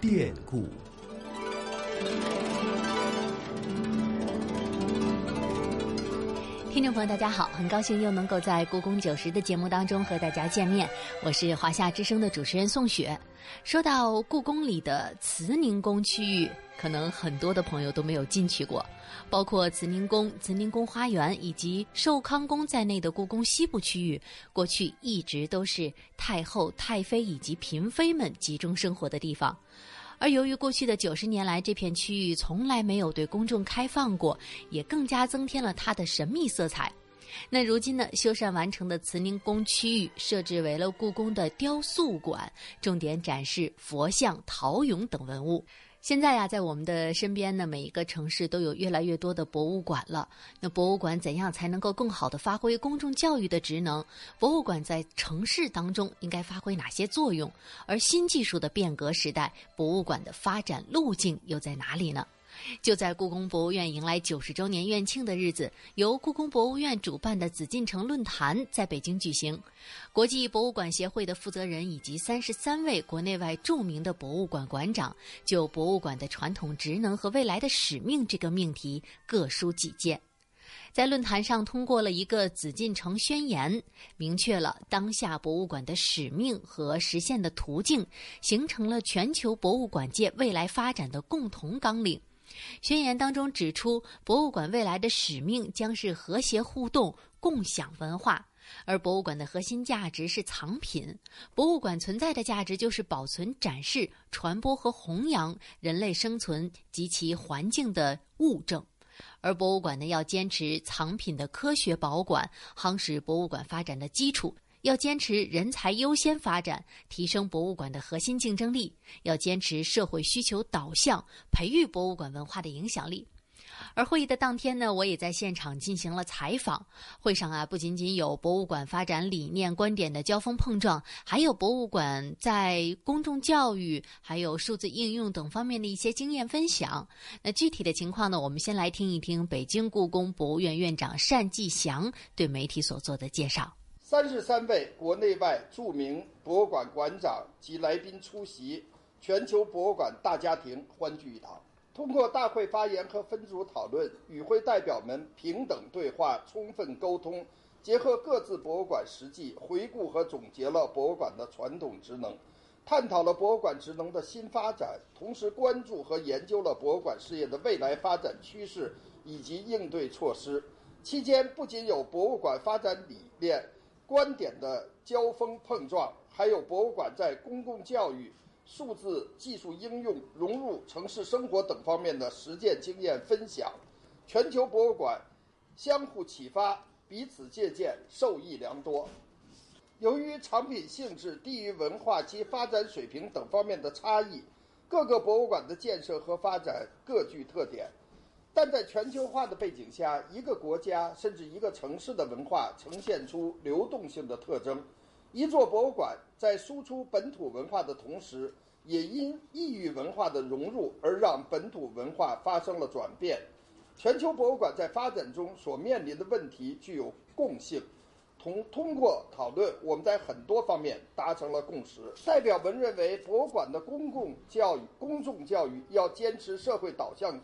变故。听众朋友，大家好，很高兴又能够在故宫九十的节目当中和大家见面，我是华夏之声的主持人宋雪。说到故宫里的慈宁宫区域，可能很多的朋友都没有进去过，包括慈宁宫、慈宁宫花园以及寿康宫在内的故宫西部区域，过去一直都是太后、太妃以及嫔妃们集中生活的地方。而由于过去的九十年来，这片区域从来没有对公众开放过，也更加增添了它的神秘色彩。那如今呢，修缮完成的慈宁宫区域设置为了故宫的雕塑馆，重点展示佛像、陶俑等文物。现在呀，在我们的身边呢，每一个城市都有越来越多的博物馆了。那博物馆怎样才能够更好的发挥公众教育的职能？博物馆在城市当中应该发挥哪些作用？而新技术的变革时代，博物馆的发展路径又在哪里呢？就在故宫博物院迎来九十周年院庆的日子，由故宫博物院主办的紫禁城论坛在北京举行。国际博物馆协会的负责人以及三十三位国内外著名的博物馆馆长，就博物馆的传统职能和未来的使命这个命题各抒己见。在论坛上通过了一个紫禁城宣言，明确了当下博物馆的使命和实现的途径，形成了全球博物馆界未来发展的共同纲领。宣言当中指出，博物馆未来的使命将是和谐互动、共享文化，而博物馆的核心价值是藏品。博物馆存在的价值就是保存、展示、传播和弘扬人类生存及其环境的物证。而博物馆呢，要坚持藏品的科学保管，夯实博物馆发展的基础。要坚持人才优先发展，提升博物馆的核心竞争力；要坚持社会需求导向，培育博物馆文化的影响力。而会议的当天呢，我也在现场进行了采访。会上啊，不仅仅有博物馆发展理念、观点的交锋碰撞，还有博物馆在公众教育、还有数字应用等方面的一些经验分享。那具体的情况呢，我们先来听一听北京故宫博物院院长单霁翔对媒体所做的介绍。三十三位国内外著名博物馆馆长及来宾出席全球博物馆大家庭欢聚一堂。通过大会发言和分组讨论，与会代表们平等对话、充分沟通，结合各自博物馆实际，回顾和总结了博物馆的传统职能，探讨了博物馆职能的新发展，同时关注和研究了博物馆事业的未来发展趋势以及应对措施。期间不仅有博物馆发展理念。观点的交锋碰撞，还有博物馆在公共教育、数字技术应用、融入城市生活等方面的实践经验分享，全球博物馆相互启发、彼此借鉴，受益良多。由于藏品性质、地域文化及发展水平等方面的差异，各个博物馆的建设和发展各具特点。但在全球化的背景下，一个国家甚至一个城市的文化呈现出流动性的特征。一座博物馆在输出本土文化的同时，也因异域文化的融入而让本土文化发生了转变。全球博物馆在发展中所面临的问题具有共性。通通过讨论，我们在很多方面达成了共识。代表们认为，博物馆的公共教育、公众教育要坚持社会导向。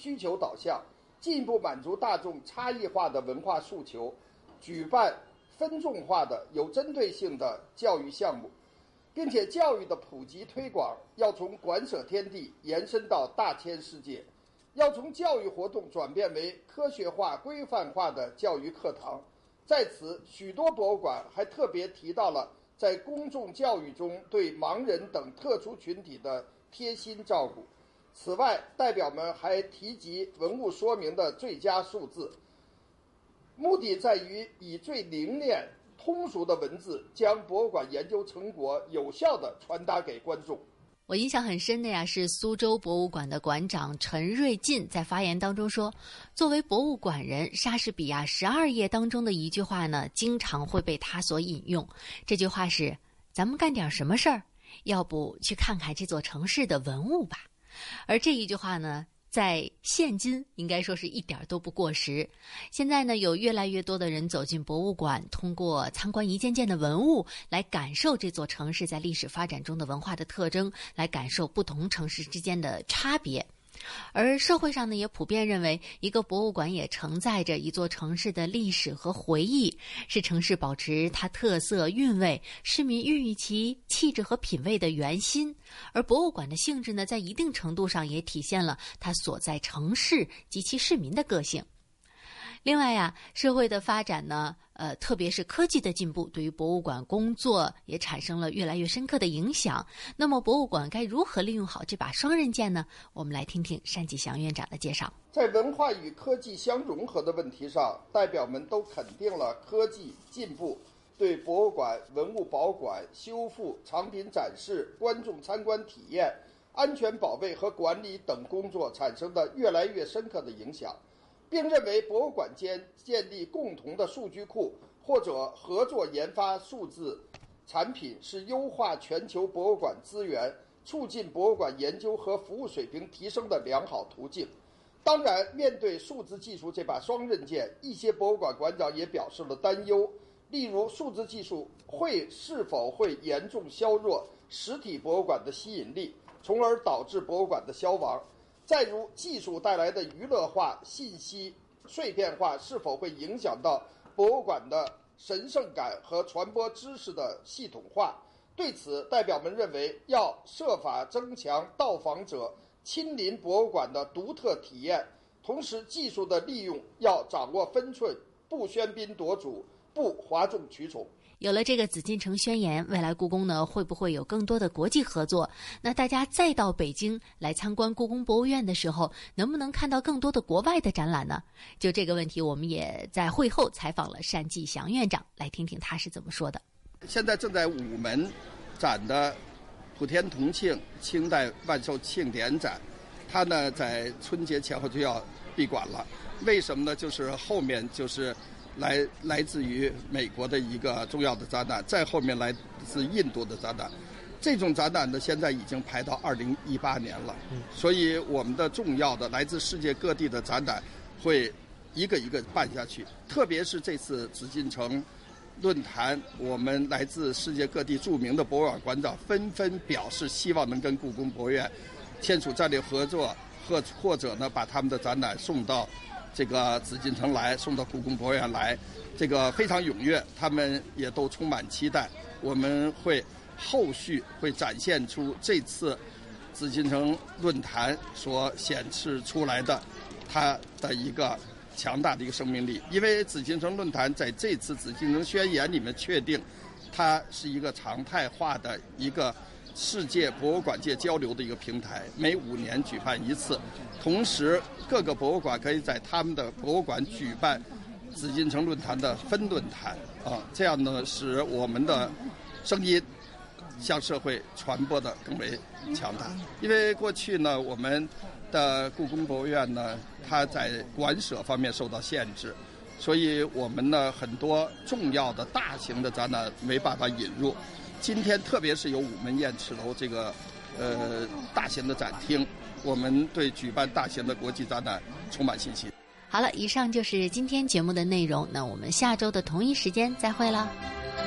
需求导向，进一步满足大众差异化的文化诉求，举办分众化的、有针对性的教育项目，并且教育的普及推广要从馆舍天地延伸到大千世界，要从教育活动转变为科学化、规范化的教育课堂。在此，许多博物馆还特别提到了在公众教育中对盲人等特殊群体的贴心照顾。此外，代表们还提及文物说明的最佳数字，目的在于以最凝练、通俗的文字，将博物馆研究成果有效地传达给观众。我印象很深的呀，是苏州博物馆的馆长陈瑞进在发言当中说：“作为博物馆人，莎士比亚十二页当中的一句话呢，经常会被他所引用。这句话是：‘咱们干点什么事儿？要不去看看这座城市的文物吧。’”而这一句话呢，在现今应该说是一点儿都不过时。现在呢，有越来越多的人走进博物馆，通过参观一件件的文物，来感受这座城市在历史发展中的文化的特征，来感受不同城市之间的差别。而社会上呢，也普遍认为，一个博物馆也承载着一座城市的历史和回忆，是城市保持它特色韵味、市民孕育其气质和品味的圆心。而博物馆的性质呢，在一定程度上也体现了它所在城市及其市民的个性。另外呀，社会的发展呢，呃，特别是科技的进步，对于博物馆工作也产生了越来越深刻的影响。那么，博物馆该如何利用好这把双刃剑呢？我们来听听单霁翔院长的介绍。在文化与科技相融合的问题上，代表们都肯定了科技进步对博物馆文物保管、修复、藏品展示、观众参观体验、安全保卫和管理等工作产生的越来越深刻的影响。并认为博物馆间建立共同的数据库或者合作研发数字产品是优化全球博物馆资源、促进博物馆研究和服务水平提升的良好途径。当然，面对数字技术这把双刃剑，一些博物馆馆长也表示了担忧。例如，数字技术会是否会严重削弱实体博物馆的吸引力，从而导致博物馆的消亡？再如，技术带来的娱乐化、信息碎片化是否会影响到博物馆的神圣感和传播知识的系统化？对此，代表们认为要设法增强到访者亲临博物馆的独特体验，同时技术的利用要掌握分寸，不喧宾夺主，不哗众取宠。有了这个紫禁城宣言，未来故宫呢会不会有更多的国际合作？那大家再到北京来参观故宫博物院的时候，能不能看到更多的国外的展览呢？就这个问题，我们也在会后采访了单霁翔院长，来听听他是怎么说的。现在正在午门展的普天同庆清代万寿庆典展，它呢在春节前后就要闭馆了。为什么呢？就是后面就是。来来自于美国的一个重要的展览，再后面来自印度的展览，这种展览呢现在已经排到二零一八年了。所以我们的重要的来自世界各地的展览会一个一个办下去。特别是这次紫禁城论坛，我们来自世界各地著名的博物馆馆长纷纷表示希望能跟故宫博物院签署战略合作，或或者呢把他们的展览送到。这个紫禁城来送到故宫博物院来，这个非常踊跃，他们也都充满期待。我们会后续会展现出这次紫禁城论坛所显示出来的它的一个强大的一个生命力。因为紫禁城论坛在这次紫禁城宣言里面确定，它是一个常态化的一个。世界博物馆界交流的一个平台，每五年举办一次，同时各个博物馆可以在他们的博物馆举办紫禁城论坛的分论坛啊，这样呢使我们的声音向社会传播的更为强大。因为过去呢，我们的故宫博物院呢，它在馆舍方面受到限制，所以我们呢很多重要的大型的展览没办法引入。今天，特别是有午门雁翅楼这个呃大型的展厅，我们对举办大型的国际展览充满信心。好了，以上就是今天节目的内容。那我们下周的同一时间再会了。